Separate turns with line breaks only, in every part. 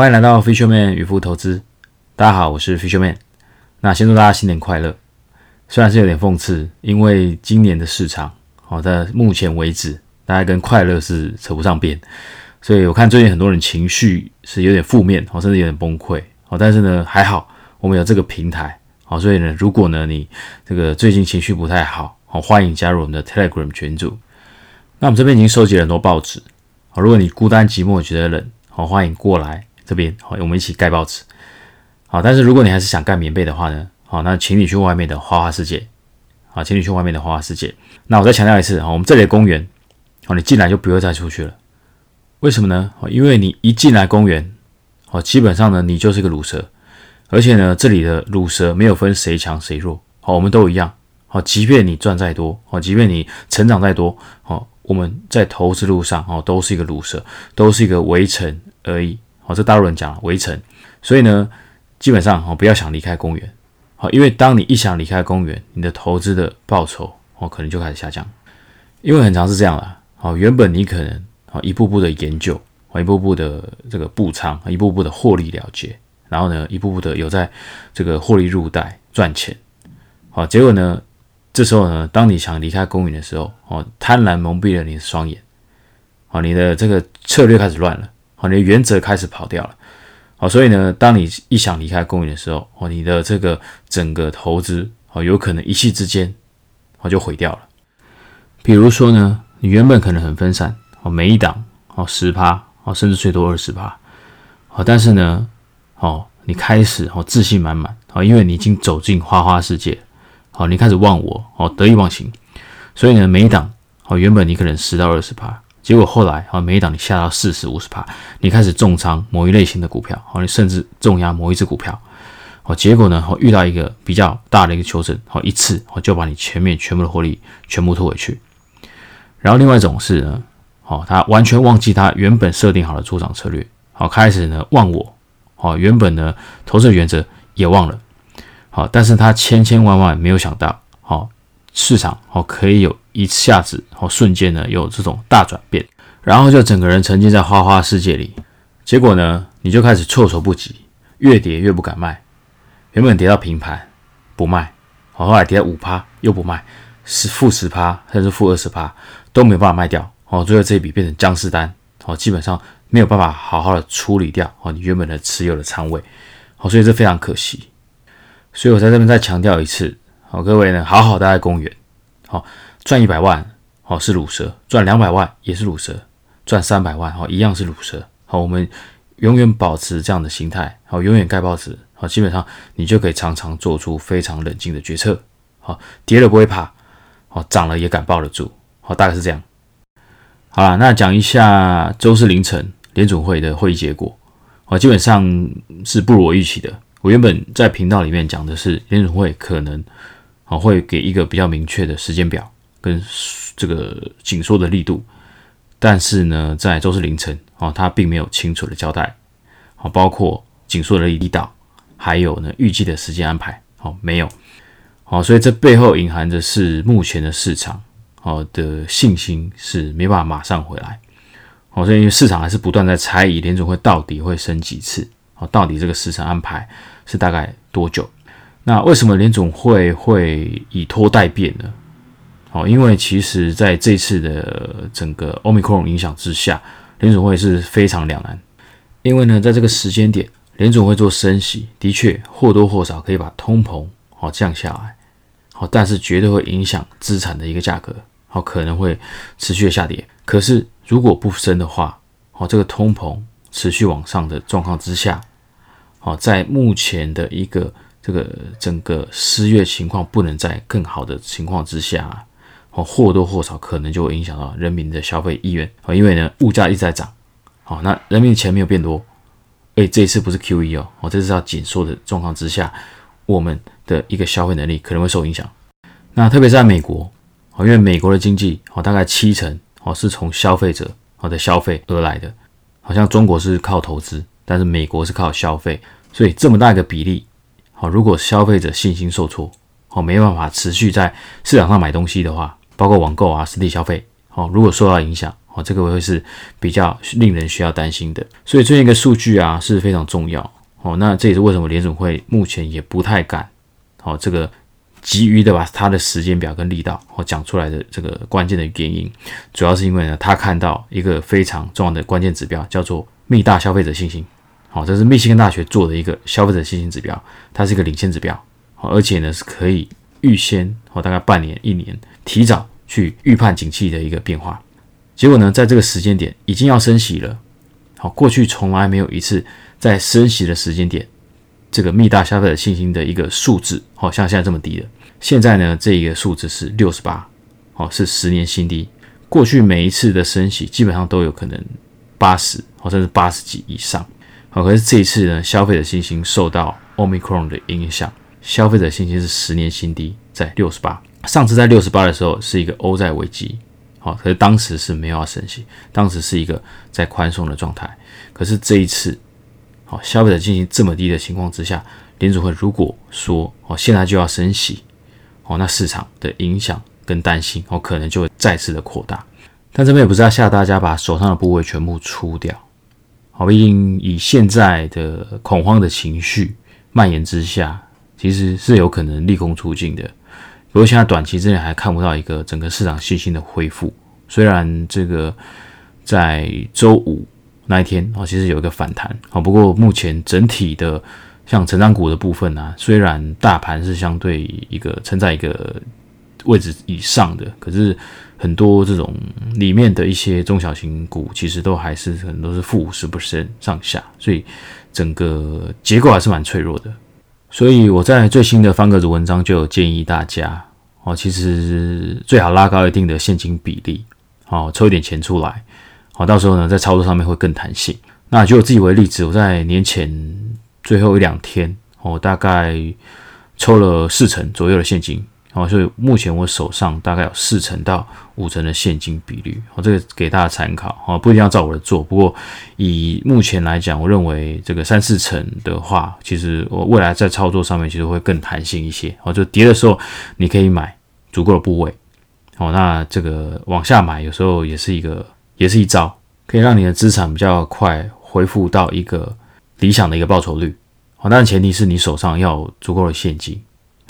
欢迎来到 Fisherman 渔夫投资。大家好，我是 Fisherman。那先祝大家新年快乐。虽然是有点讽刺，因为今年的市场，好在目前为止，大家跟快乐是扯不上边。所以我看最近很多人情绪是有点负面，哦，甚至有点崩溃。哦，但是呢，还好我们有这个平台。好，所以呢，如果呢你这个最近情绪不太好，好，欢迎加入我们的 Telegram 群组。那我们这边已经收集了很多报纸。好，如果你孤单寂寞觉得冷，好，欢迎过来这边，好，我们一起盖报纸。好，但是如果你还是想盖棉被的话呢，好，那请你去外面的花花世界。好，请你去外面的花花世界。那我再强调一次，好，我们这里的公园，好，你进来就不会再出去了。为什么呢？因为你一进来公园，好，基本上呢，你就是个卤蛇。而且呢，这里的乳蛇没有分谁强谁弱，好，我们都一样，好，即便你赚再多，好，即便你成长再多，好，我们在投资路上，哦，都是一个乳蛇，都是一个围城而已，好，这大陆人讲了围城，所以呢，基本上，哦，不要想离开公园，好，因为当你一想离开公园，你的投资的报酬，哦，可能就开始下降，因为很长是这样的，好，原本你可能，好，一步步的研究，一步步的这个布仓，一步步的获利了结。然后呢，一步步的有在这个获利入袋赚钱，好，结果呢，这时候呢，当你想离开公园的时候，哦，贪婪蒙蔽了你的双眼，好，你的这个策略开始乱了，好，你的原则开始跑掉了，好，所以呢，当你一想离开公园的时候，哦，你的这个整个投资，哦，有可能一气之间，哦，就毁掉了。比如说呢，你原本可能很分散，哦，每一档，哦，十趴，哦，甚至最多二十趴，好，但是呢。哦，你开始哦自信满满哦，因为你已经走进花花世界，好，你开始忘我哦，得意忘形，所以呢，每一档哦，原本你可能十到二十趴，结果后来哦，每一档你下到四十五十趴，你开始重仓某一类型的股票，哦，你甚至重压某一只股票，哦，结果呢，哦，遇到一个比较大的一个求整，哦，一次哦就把你前面全部的获利全部拖回去，然后另外一种是呢，哦，他完全忘记他原本设定好的出场策略，好，开始呢忘我。好，原本呢，投资原则也忘了，好，但是他千千万万没有想到，市场好可以有一下子，好瞬间呢有这种大转变，然后就整个人沉浸在花花世界里，结果呢，你就开始措手不及，越跌越不敢卖，原本跌到平盘不卖，好，后来跌到五趴又不卖，是负十趴甚至负二十趴都没有办法卖掉，好，最后这一笔变成僵尸单，好，基本上。没有办法好好的处理掉哦，你原本的持有的仓位，好，所以这非常可惜。所以我在这边再强调一次，好，各位呢，好好待在公园，好，赚一百万，好是卤蛇；赚两百万也是卤蛇；赚三百万，好一样是卤蛇。好，我们永远保持这样的心态，好，永远盖报纸，好，基本上你就可以常常做出非常冷静的决策，好，跌了不会怕，好，涨了也敢抱得住，好，大概是这样。好了，那讲一下周四凌晨。联总会的会议结果，啊，基本上是不如我预期的。我原本在频道里面讲的是联总会可能啊会给一个比较明确的时间表跟这个紧缩的力度，但是呢，在周四凌晨啊，他并没有清楚的交代，啊，包括紧缩的力道，还有呢预计的时间安排，好没有，好，所以这背后隐含的是目前的市场好的信心是没办法马上回来。好，所以因为市场还是不断在猜疑联总会到底会升几次？好，到底这个时程安排是大概多久？那为什么联总会会以拖代变呢？好，因为其实在这次的整个欧米克戎影响之下，联总会是非常两难。因为呢，在这个时间点，联总会做升息，的确或多或少可以把通膨好降下来，好，但是绝对会影响资产的一个价格，好，可能会持续的下跌。可是如果不升的话，哦，这个通膨持续往上的状况之下，哦，在目前的一个这个整个失业情况不能在更好的情况之下，哦，或多或少可能就会影响到人民的消费意愿啊，因为呢，物价一直在涨，好，那人民的钱没有变多，哎，这一次不是 Q E 哦，哦，这是要紧缩的状况之下，我们的一个消费能力可能会受影响。那特别是在美国，哦，因为美国的经济哦，大概七成。哦，是从消费者哦的消费而来的，好像中国是靠投资，但是美国是靠消费，所以这么大一个比例，好，如果消费者信心受挫，好，没办法持续在市场上买东西的话，包括网购啊、实体消费，好，如果受到影响，哦，这个会是比较令人需要担心的。所以这一个数据啊是非常重要哦。那这也是为什么联总会目前也不太敢哦这个急于的把它的时间表跟力道哦讲出来的这个关键的原因，主要是因为呢他看到一个非常重要的关键指标叫做密大消费者信心。好，这是密西根大学做的一个消费者信心指标，它是一个领先指标，好而且呢是可以预先哦大概半年一年提早去预判景气的一个变化。结果呢，在这个时间点已经要升息了。好，过去从来没有一次在升息的时间点，这个密大消费者信心的一个数字，好像现在这么低的。现在呢，这一个数字是六十八，哦，是十年新低。过去每一次的升息，基本上都有可能八十，甚至八十几以上。好，可是这一次呢，消费者信心受到 Omicron 的影响，消费者信心是十年新低，在六十八。上次在六十八的时候，是一个欧债危机。好，可是当时是没有要升息，当时是一个在宽松的状态。可是这一次，好，消费者信心这么低的情况之下，联储会如果说哦现在就要升息，哦，那市场的影响跟担心哦可能就会再次的扩大。但这边也不是要吓大家把手上的部位全部出掉，好，毕竟以现在的恐慌的情绪蔓延之下，其实是有可能利空出尽的。不过现在短期之内还看不到一个整个市场信心的恢复。虽然这个在周五那一天啊，其实有一个反弹啊，不过目前整体的像成长股的部分呢，虽然大盘是相对一个存在一个位置以上的，可是很多这种里面的一些中小型股，其实都还是很多是负五十 percent 上下，所以整个结构还是蛮脆弱的。所以我在最新的方格子文章就有建议大家哦，其实最好拉高一定的现金比例，哦，抽一点钱出来，好，到时候呢在操作上面会更弹性。那就我自己为例子，我在年前最后一两天，哦，大概抽了四成左右的现金。哦，所以目前我手上大概有四成到五成的现金比率，哦，这个给大家参考，哦，不一定要照我的做，不过以目前来讲，我认为这个三四成的话，其实我未来在操作上面其实会更弹性一些，哦，就跌的时候你可以买足够的部位，哦，那这个往下买有时候也是一个，也是一招，可以让你的资产比较快恢复到一个理想的一个报酬率，哦，但前提是你手上要足够的现金。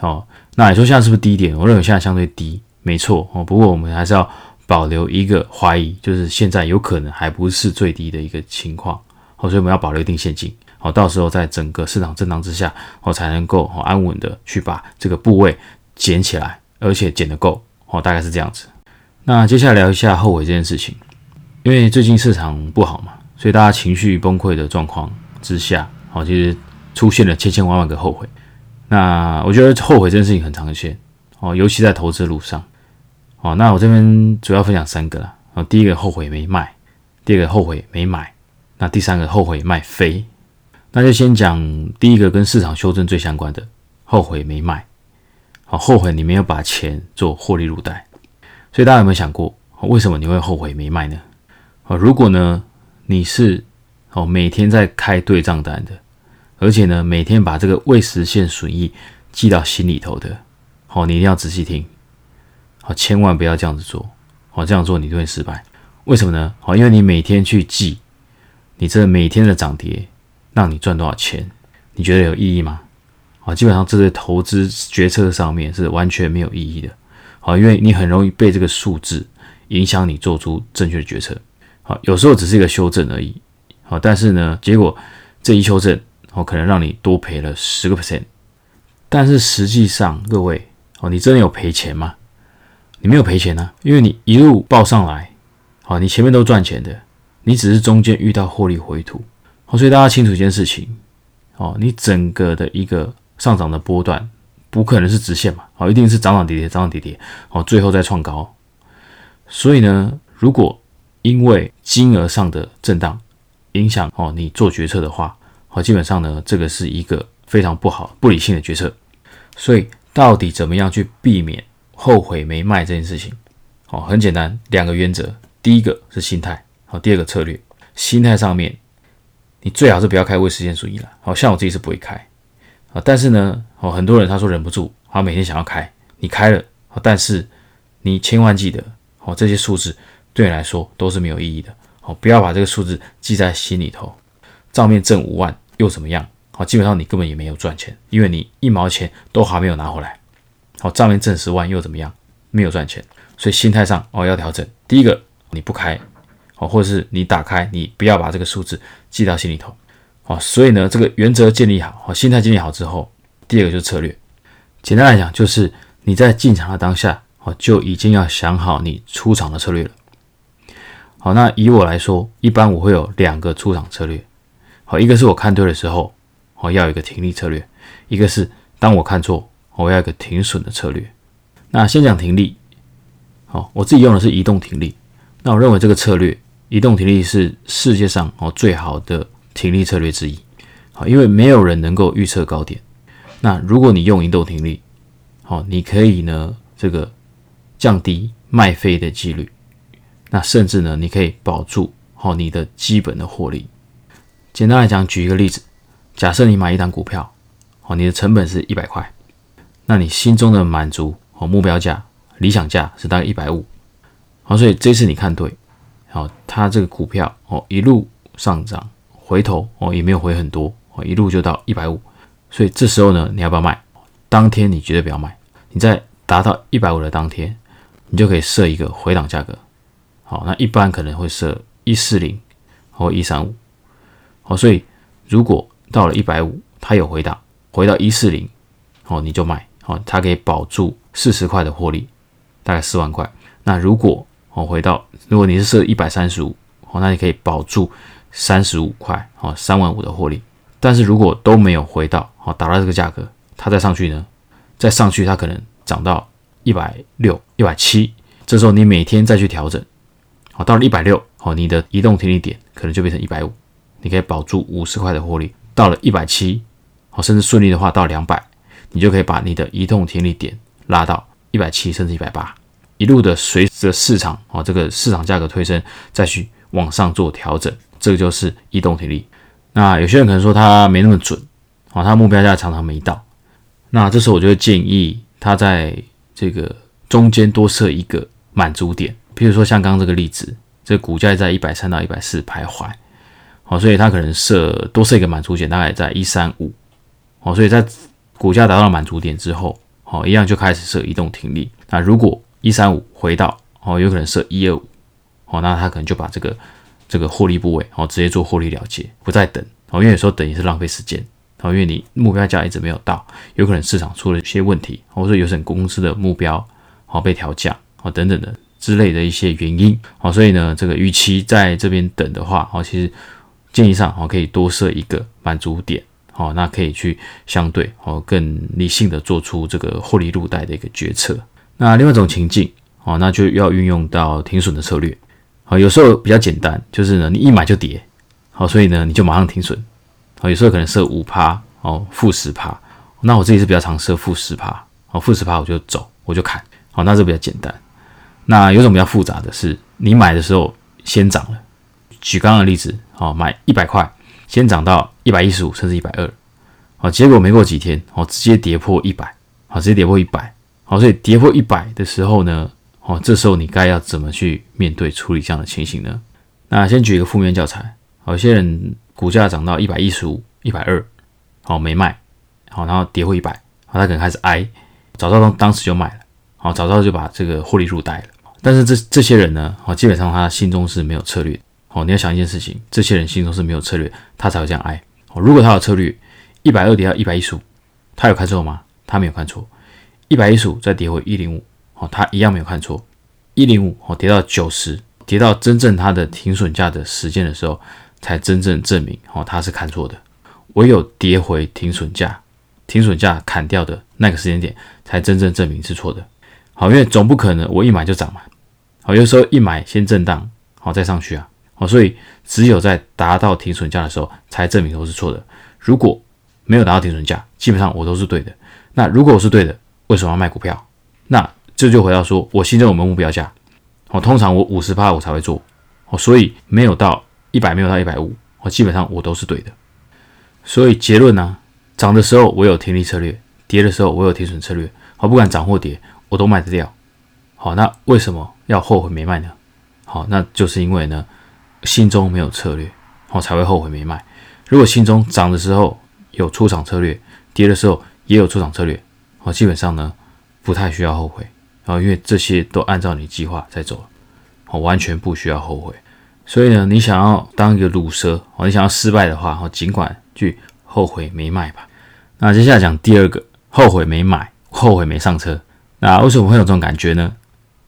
哦，那你说现在是不是低点？我认为现在相对低，没错哦。不过我们还是要保留一个怀疑，就是现在有可能还不是最低的一个情况，哦，所以我们要保留一定现金，好，到时候在整个市场震荡之下，哦，才能够哦安稳的去把这个部位捡起来，而且捡得够，哦，大概是这样子。那接下来聊一下后悔这件事情，因为最近市场不好嘛，所以大家情绪崩溃的状况之下，哦，其实出现了千千万万个后悔。那我觉得后悔这件事情很常见哦，尤其在投资路上哦。那我这边主要分享三个啦。哦，第一个后悔没卖，第二个后悔没买，那第三个后悔卖飞。那就先讲第一个跟市场修正最相关的，后悔没卖。好，后悔你没有把钱做获利入袋。所以大家有没有想过，为什么你会后悔没卖呢？哦，如果呢你是哦每天在开对账单的。而且呢，每天把这个未实现损益记到心里头的，好，你一定要仔细听，好，千万不要这样子做，好，这样做你就会失败。为什么呢？好，因为你每天去记，你这每天的涨跌让你赚多少钱，你觉得有意义吗？好，基本上这在投资决策上面是完全没有意义的，好，因为你很容易被这个数字影响你做出正确的决策。好，有时候只是一个修正而已，好，但是呢，结果这一修正。哦，可能让你多赔了十个 percent，但是实际上，各位哦，你真的有赔钱吗？你没有赔钱呢，因为你一路报上来，好，你前面都赚钱的，你只是中间遇到获利回吐，好，所以大家清楚一件事情，哦，你整个的一个上涨的波段不可能是直线嘛，好，一定是涨涨跌跌，涨涨跌跌，好，最后再创高。所以呢，如果因为金额上的震荡影响哦你做决策的话，好，基本上呢，这个是一个非常不好、不理性的决策。所以，到底怎么样去避免后悔没卖这件事情？哦，很简单，两个原则。第一个是心态，好，第二个策略。心态上面，你最好是不要开未实现损益了。好像我自己是不会开啊，但是呢，哦，很多人他说忍不住，他每天想要开，你开了，但是你千万记得，哦，这些数字对。对你来说都是没有意义的。好，不要把这个数字记在心里头。账面挣五万又怎么样？好，基本上你根本也没有赚钱，因为你一毛钱都还没有拿回来。好，账面挣十万又怎么样？没有赚钱，所以心态上哦要调整。第一个，你不开，好，或者是你打开，你不要把这个数字记到心里头。好，所以呢，这个原则建立好，好，心态建立好之后，第二个就是策略。简单来讲，就是你在进场的当下，哦，就已经要想好你出场的策略了。好，那以我来说，一般我会有两个出场策略。好，一个是我看对的时候，哦，要有一个停利策略；一个是当我看错，我要一个停损的策略。那先讲停利。好，我自己用的是移动停利。那我认为这个策略，移动停利是世界上哦最好的停利策略之一。好，因为没有人能够预测高点。那如果你用移动停利，好，你可以呢这个降低卖飞的几率。那甚至呢，你可以保住好你的基本的获利。简单来讲，举一个例子，假设你买一档股票，哦，你的成本是一百块，那你心中的满足和目标价、理想价是大概一百五，好，所以这次你看对，好，它这个股票哦一路上涨，回头哦也没有回很多，哦一路就到一百五。所以这时候呢，你要不要卖？当天你绝对不要卖。你在达到一百五的当天，你就可以设一个回档价格。好，那一般可能会设一四零或一三五。哦，所以如果到了一百五，它有回档，回到一四零，好，你就卖。哦，它可以保住四十块的获利，大概四万块。那如果哦回到，如果你是设一百三十五，好，那你可以保住三十五块，哦，三万五的获利。但是如果都没有回到好达到这个价格，它再上去呢？再上去它可能涨到一百六、一百七，这时候你每天再去调整，好到了一百六，好你的移动停利点可能就变成一百五，你可以保住五十块的获利。到了一百七，好甚至顺利的话到两百，你就可以把你的移动停利点拉到一百七甚至一百八，一路的随着市场哦这个市场价格推升再去往上做调整，这个就是移动停利。那有些人可能说他没那么准，哦，他目标价常常没到。那这时候我就会建议他在这个中间多设一个满足点，譬如说像刚刚这个例子，这股价在一百三到一百四徘徊，好，所以他可能设多设一个满足点，大概在一三五，哦，所以在股价达到满足点之后，好，一样就开始设移动停利。那如果一三五回到，哦，有可能设一二五，哦，那他可能就把这个。这个获利部位，哦，直接做获利了结，不再等，哦，因为有时候等也是浪费时间，哦，因为你目标价一直没有到，有可能市场出了一些问题，或者说有些公司的目标，哦，被调降，哦，等等的之类的一些原因，哦，所以呢，这个与其在这边等的话，哦，其实建议上，哦，可以多设一个满足点，哦，那可以去相对，哦，更理性的做出这个获利入袋的一个决策。那另外一种情境，哦，那就要运用到停损的策略。好，有时候比较简单，就是呢，你一买就跌，好，所以呢，你就马上停损。好，有时候可能设五趴，哦，负十趴，那我自己是比较常设负十趴，哦，负十趴我就走，我就砍，好，那这比较简单。那有种比较复杂的是，你买的时候先涨了，举刚刚的例子，好，买一百块，先涨到一百一十五，甚至一百二，好，结果没过几天，哦，直接跌破一百，好，直接跌破一百，好，所以跌破一百的时候呢？哦，这时候你该要怎么去面对处理这样的情形呢？那先举一个负面教材，有些人股价涨到一百一十五、一百二，好没卖，好然后跌破一百，好他可能开始挨，早知道当时就卖了，好早知道就把这个获利入袋了。但是这这些人呢，好基本上他心中是没有策略，好你要想一件事情，这些人心中是没有策略，他才会这样挨。哦，如果他有策略，一百二跌到一百一十五，他有看错吗？他没有看错，一百一十五再跌回一零五。哦，他一样没有看错，一零五哦，跌到九十，跌到真正它的停损价的时间的时候，才真正证明哦，他是看错的。唯有跌回停损价，停损价砍掉的那个时间点，才真正证明是错的。好，因为总不可能我一买就涨嘛。好，有时候一买先震荡，好再上去啊。哦，所以只有在达到停损价的时候，才证明我是错的。如果没有达到停损价，基本上我都是对的。那如果我是对的，为什么要卖股票？那这就回到说，我心中有没有目标价？哦，通常我五十趴我才会做，哦，所以没有到一百，没有到一百五，我基本上我都是对的。所以结论呢，涨的时候我有停利策略，跌的时候我有停损策略。好，不管涨或跌，我都卖得掉。好，那为什么要后悔没卖呢？好，那就是因为呢，心中没有策略，哦，才会后悔没卖。如果心中涨的时候有出场策略，跌的时候也有出场策略，哦，基本上呢，不太需要后悔，哦，因为这些都按照你计划在走，哦，完全不需要后悔。所以呢，你想要当一个卤蛇，哦，你想要失败的话，哦，尽管去后悔没卖吧。那接下来讲第二个，后悔没买，后悔没上车。那为什么会有这种感觉呢？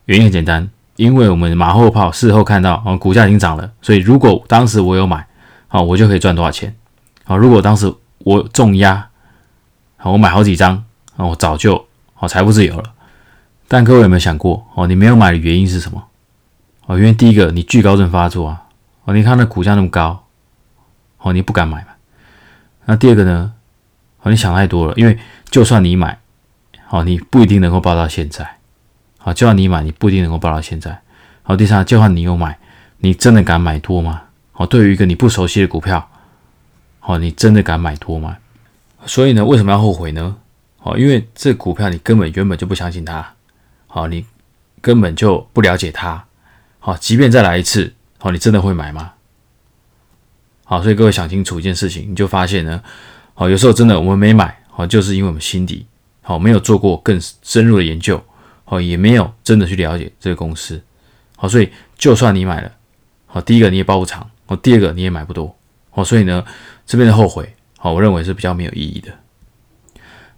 原因很简单，因为我们马后炮，事后看到哦，股价已经涨了，所以如果当时我有买，好，我就可以赚多少钱。好，如果当时我重压，好，我买好几张，啊，我早就好财富自由了。但各位有没有想过，哦，你没有买的原因是什么？哦，因为第一个，你惧高症发作啊，哦，你看那股价那么高，哦，你不敢买嘛。那第二个呢？哦，你想太多了，因为就算你买。好，你不一定能够报到现在。好，就算你买，你不一定能够报到现在。好，第三，就算你有买，你真的敢买多吗？好，对于一个你不熟悉的股票，好，你真的敢买多吗？所以呢，为什么要后悔呢？好，因为这股票你根本原本就不相信它。好，你根本就不了解它。好，即便再来一次，好，你真的会买吗？好，所以各位想清楚一件事情，你就发现呢，好，有时候真的我们没买，好，就是因为我们心底。好，没有做过更深入的研究，哦，也没有真的去了解这个公司，好，所以就算你买了，好，第一个你也包不长，哦，第二个你也买不多，哦，所以呢，这边的后悔，好，我认为是比较没有意义的。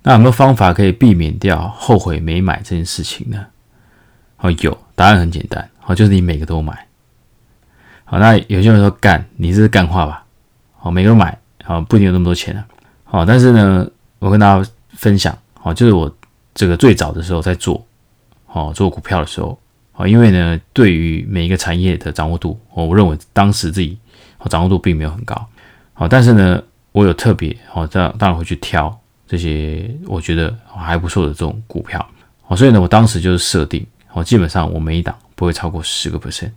那有没有方法可以避免掉后悔没买这件事情呢？哦，有，答案很简单，好，就是你每个都买。好，那有些人说干，你这是干话吧？好，每个都买，好，不一定有那么多钱啊。好，但是呢，我跟大家分享。哦，就是我这个最早的时候在做，哦，做股票的时候，哦，因为呢，对于每一个产业的掌握度，哦，我认为当时自己哦掌握度并没有很高，好，但是呢，我有特别，哦，当当然会去挑这些我觉得还不错的这种股票，哦，所以呢，我当时就是设定，哦，基本上我每一档不会超过十个 percent，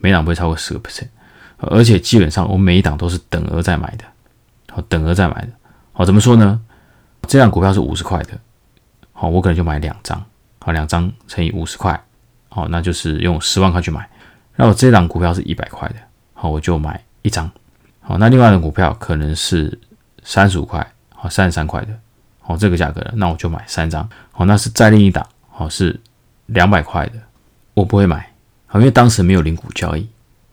每档不会超过十个 percent，而且基本上我每一档都是等额在买的，好，等额在买的，好，怎么说呢？这张股票是五十块的，好，我可能就买两张，好，两张乘以五十块，好，那就是用十万块去买。那我这张股票是一百块的，好，我就买一张，好，那另外的股票可能是三十五块，好，三十三块的，好，这个价格，那我就买三张，好，那是再另一档，好，是两百块的，我不会买，好，因为当时没有零股交易，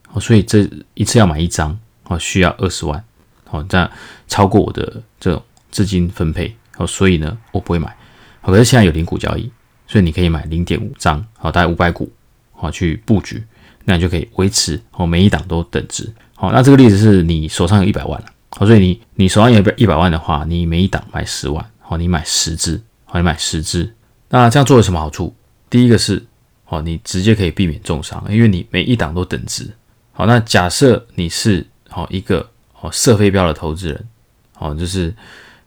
好，所以这一次要买一张，好，需要二十万，好，这样超过我的这种资金分配。哦，所以呢，我不会买。好，可是现在有零股交易，所以你可以买零点五张，好，大概五百股，好去布局，那你就可以维持哦，每一档都等值。好，那这个例子是你手上有一百万了，好，所以你你手上有一百万的话，你每一档买十万，好，你买十只，好，你买十只。那这样做有什么好处？第一个是，哦，你直接可以避免重伤，因为你每一档都等值。好，那假设你是好一个哦射飞镖的投资人，好，就是。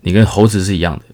你跟猴子是一样的，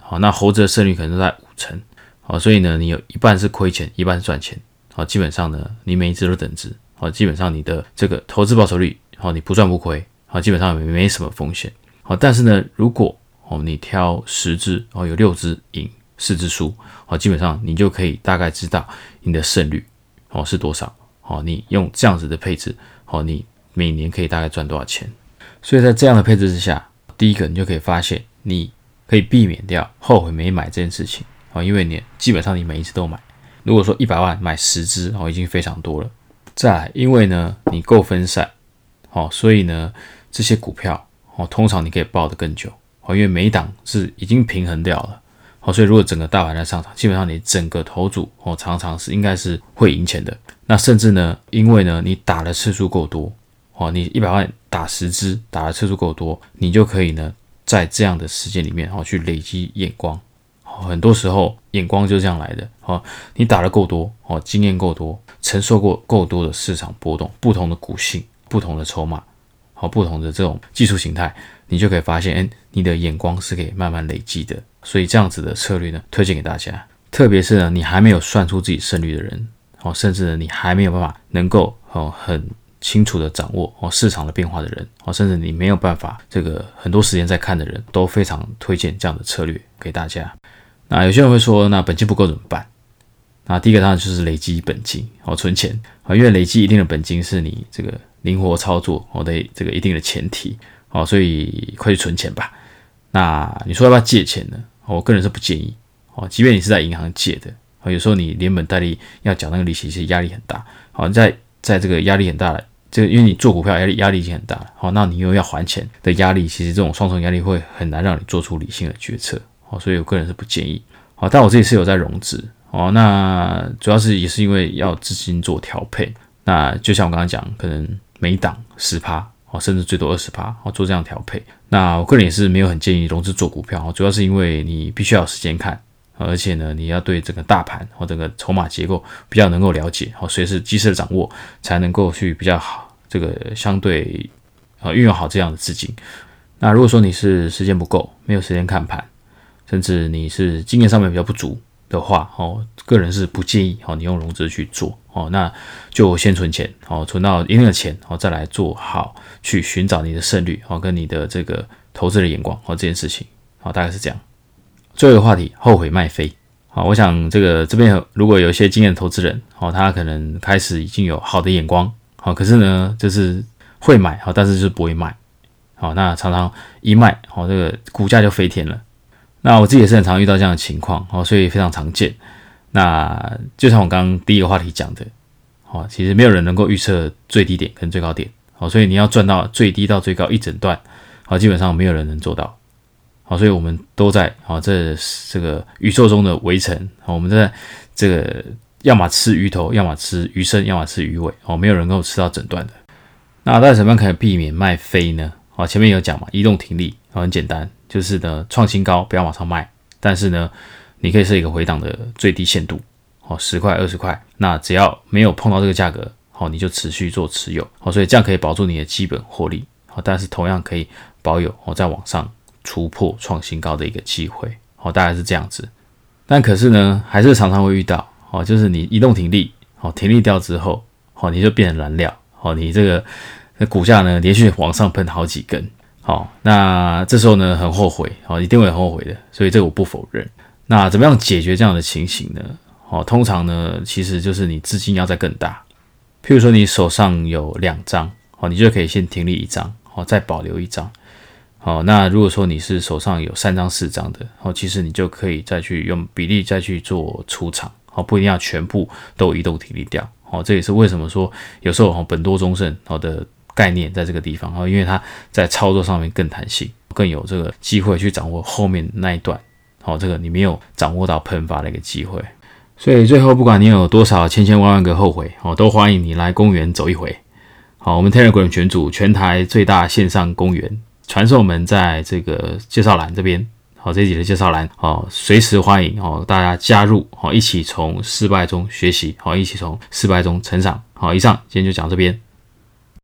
好，那猴子的胜率可能都在五成，好，所以呢，你有一半是亏钱，一半是赚钱，好，基本上呢，你每一只都等值，好，基本上你的这个投资报酬率，好，你不赚不亏，好，基本上没没什么风险，好，但是呢，如果哦你挑十只，哦有六只赢，四只输，好，基本上你就可以大概知道你的胜率，哦是多少，好，你用这样子的配置，好，你每年可以大概赚多少钱，所以在这样的配置之下。第一个，你就可以发现，你可以避免掉后悔没买这件事情啊，因为你基本上你每一次都买。如果说一百万买十只哦，已经非常多了。再来，因为呢你够分散，好，所以呢这些股票哦，通常你可以抱得更久哦，因为每一档是已经平衡掉了，好，所以如果整个大盘在上涨，基本上你整个头组哦，常常是应该是会赢钱的。那甚至呢，因为呢你打的次数够多。哦，你一百万打十支，打的次数够多，你就可以呢，在这样的时间里面，哦，去累积眼光。很多时候眼光就是这样来的。哦，你打的够多，哦，经验够多，承受过够多的市场波动，不同的股性，不同的筹码，好，不同的这种技术形态，你就可以发现，哎，你的眼光是可以慢慢累积的。所以这样子的策略呢，推荐给大家。特别是呢，你还没有算出自己胜率的人，哦，甚至呢，你还没有办法能够哦很。清楚的掌握哦市场的变化的人哦，甚至你没有办法这个很多时间在看的人，都非常推荐这样的策略给大家。那有些人会说，那本金不够怎么办？那第一个当然就是累积本金哦，存钱啊，因为累积一定的本金是你这个灵活操作哦的这个一定的前提哦，所以快去存钱吧。那你说要不要借钱呢？我个人是不建议哦，即便你是在银行借的啊，有时候你连本带利要缴那个利息，其实压力很大。好，在在这个压力很大的这个，因为你做股票压力压力已经很大了，好，那你又要还钱的压力，其实这种双重压力会很难让你做出理性的决策。所以我个人是不建议。好，但我自己是有在融资。哦，那主要是也是因为要资金做调配。那就像我刚刚讲，可能每档十趴，哦，甚至最多二十趴，哦，做这样调配。那我个人也是没有很建议融资做股票，主要是因为你必须要有时间看，而且呢，你要对整个大盘或整个筹码结构比较能够了解，哦，随时及时的掌握，才能够去比较好这个相对啊运用好这样的资金。那如果说你是时间不够，没有时间看盘，甚至你是经验上面比较不足。的话，哦，个人是不建议，哦，你用融资去做，哦，那就先存钱，哦，存到一定的钱，哦，再来做好去寻找你的胜率，哦，跟你的这个投资的眼光，哦，这件事情，好，大概是这样。最后一个话题，后悔卖飞，好，我想这个这边如果有一些经验投资人，哦，他可能开始已经有好的眼光，好，可是呢，就是会买，好，但是就是不会卖，好，那常常一卖，好，这个股价就飞天了。那我自己也是很常遇到这样的情况哦，所以非常常见。那就像我刚刚第一个话题讲的，哦，其实没有人能够预测最低点跟最高点，哦，所以你要赚到最低到最高一整段，好，基本上没有人能做到，好，所以我们都在好这这个宇宙中的围城，好，我们在这个要么吃鱼头，要么吃鱼身，要么吃鱼尾，哦，没有人能够吃到整段的。那在什么样可以避免卖飞呢？好，前面有讲嘛，移动停利，很简单。就是呢，创新高不要马上卖，但是呢，你可以设一个回档的最低限度，哦，十块、二十块，那只要没有碰到这个价格，好，你就持续做持有，好，所以这样可以保住你的基本获利，好，但是同样可以保有哦，在网上突破创新高的一个机会，好，大概是这样子。但可是呢，还是常常会遇到，哦，就是你移动停利，好，停利掉之后，好，你就变成燃料，好，你这个那股价呢，连续往上喷好几根。好，那这时候呢，很后悔，好，一定会很后悔的，所以这个我不否认。那怎么样解决这样的情形呢？好，通常呢，其实就是你资金要再更大，譬如说你手上有两张，好，你就可以先停利一张，好，再保留一张。好，那如果说你是手上有三张、四张的，好，其实你就可以再去用比例再去做出场，好，不一定要全部都移动停利掉。好，这也是为什么说有时候哈本多终胜好的。概念在这个地方啊，因为它在操作上面更弹性，更有这个机会去掌握后面那一段。好，这个你没有掌握到喷发的一个机会。所以最后，不管你有多少千千万万个后悔，哦，都欢迎你来公园走一回。好，我们 Telegram 群组全台最大线上公园传送门在这个介绍栏这边。好，这几的介绍栏，好，随时欢迎哦，大家加入，好，一起从失败中学习，好，一起从失败中成长。好，以上今天就讲这边。